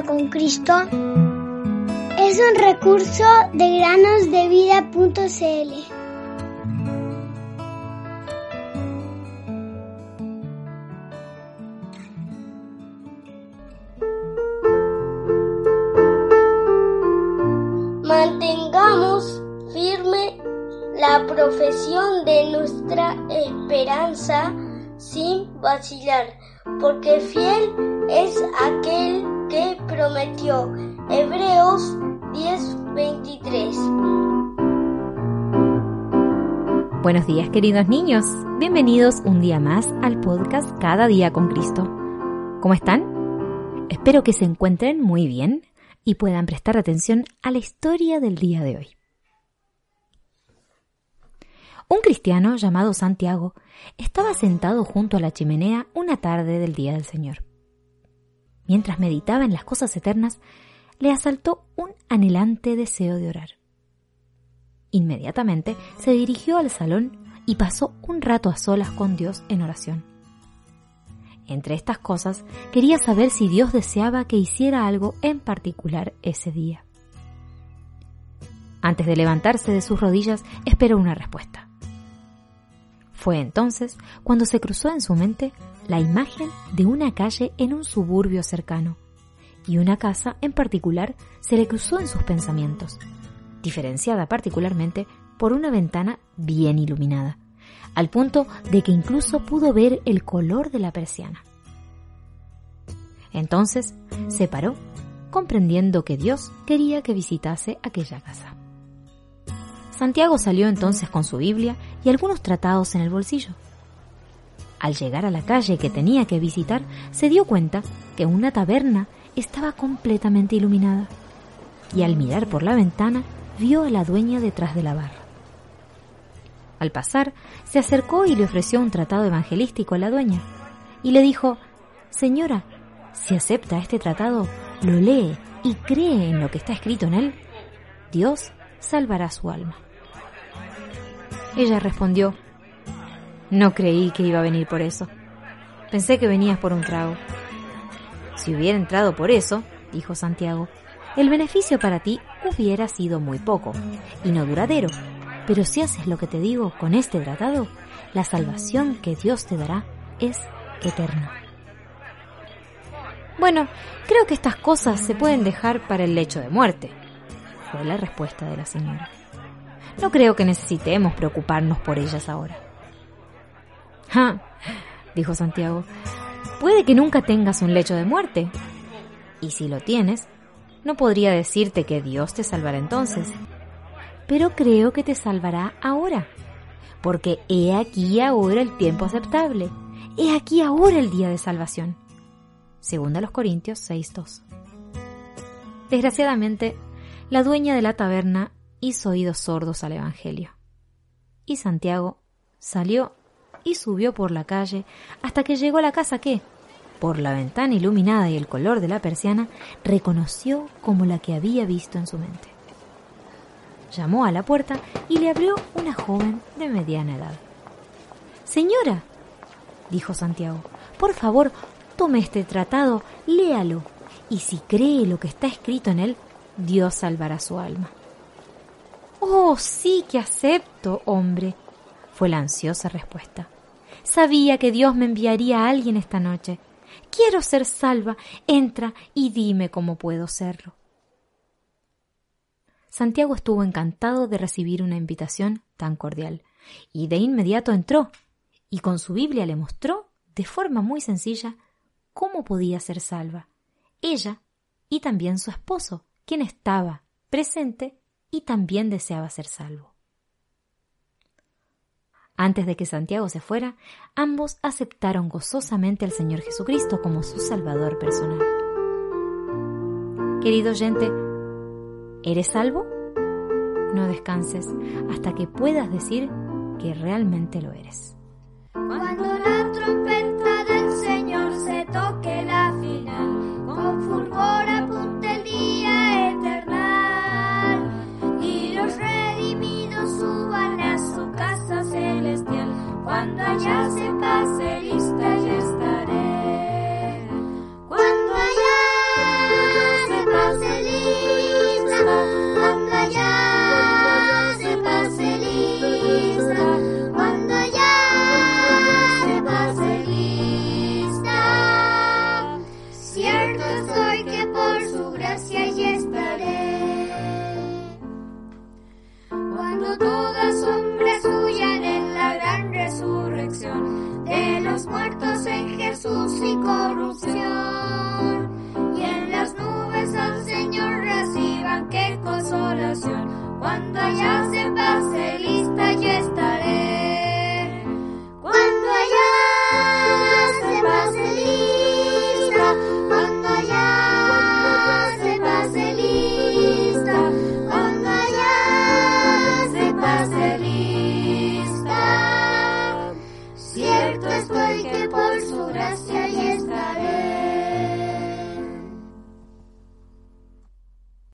con Cristo es un recurso de granosdevida.cl. Mantengamos firme la profesión de nuestra esperanza sin vacilar, porque fiel prometió. Hebreos 10:23. Buenos días queridos niños, bienvenidos un día más al podcast Cada día con Cristo. ¿Cómo están? Espero que se encuentren muy bien y puedan prestar atención a la historia del día de hoy. Un cristiano llamado Santiago estaba sentado junto a la chimenea una tarde del día del Señor. Mientras meditaba en las cosas eternas, le asaltó un anhelante deseo de orar. Inmediatamente se dirigió al salón y pasó un rato a solas con Dios en oración. Entre estas cosas, quería saber si Dios deseaba que hiciera algo en particular ese día. Antes de levantarse de sus rodillas, esperó una respuesta. Fue entonces cuando se cruzó en su mente la imagen de una calle en un suburbio cercano, y una casa en particular se le cruzó en sus pensamientos, diferenciada particularmente por una ventana bien iluminada, al punto de que incluso pudo ver el color de la persiana. Entonces se paró, comprendiendo que Dios quería que visitase aquella casa. Santiago salió entonces con su Biblia y algunos tratados en el bolsillo. Al llegar a la calle que tenía que visitar, se dio cuenta que una taberna estaba completamente iluminada y al mirar por la ventana vio a la dueña detrás de la barra. Al pasar, se acercó y le ofreció un tratado evangelístico a la dueña y le dijo, Señora, si acepta este tratado, lo lee y cree en lo que está escrito en él, Dios salvará su alma. Ella respondió, no creí que iba a venir por eso. Pensé que venías por un trago. Si hubiera entrado por eso, dijo Santiago, el beneficio para ti hubiera sido muy poco y no duradero. Pero si haces lo que te digo con este tratado, la salvación que Dios te dará es eterna. Bueno, creo que estas cosas se pueden dejar para el lecho de muerte, fue la respuesta de la señora. No creo que necesitemos preocuparnos por ellas ahora. Dijo Santiago, puede que nunca tengas un lecho de muerte. Y si lo tienes, no podría decirte que Dios te salvará entonces. Pero creo que te salvará ahora. Porque he aquí ahora el tiempo aceptable. He aquí ahora el día de salvación. Segunda los Corintios 6.2. Desgraciadamente, la dueña de la taberna hizo oídos sordos al Evangelio. Y Santiago salió y subió por la calle hasta que llegó a la casa que, por la ventana iluminada y el color de la persiana, reconoció como la que había visto en su mente. Llamó a la puerta y le abrió una joven de mediana edad. Señora, dijo Santiago, por favor, tome este tratado, léalo, y si cree lo que está escrito en él, Dios salvará su alma. Oh, sí que acepto, hombre, fue la ansiosa respuesta. Sabía que Dios me enviaría a alguien esta noche. Quiero ser salva. Entra y dime cómo puedo serlo. Santiago estuvo encantado de recibir una invitación tan cordial, y de inmediato entró, y con su Biblia le mostró, de forma muy sencilla, cómo podía ser salva, ella y también su esposo, quien estaba presente y también deseaba ser salvo. Antes de que Santiago se fuera, ambos aceptaron gozosamente al Señor Jesucristo como su Salvador personal. Querido oyente, ¿eres salvo? No descanses hasta que puedas decir que realmente lo eres. Cuando allá se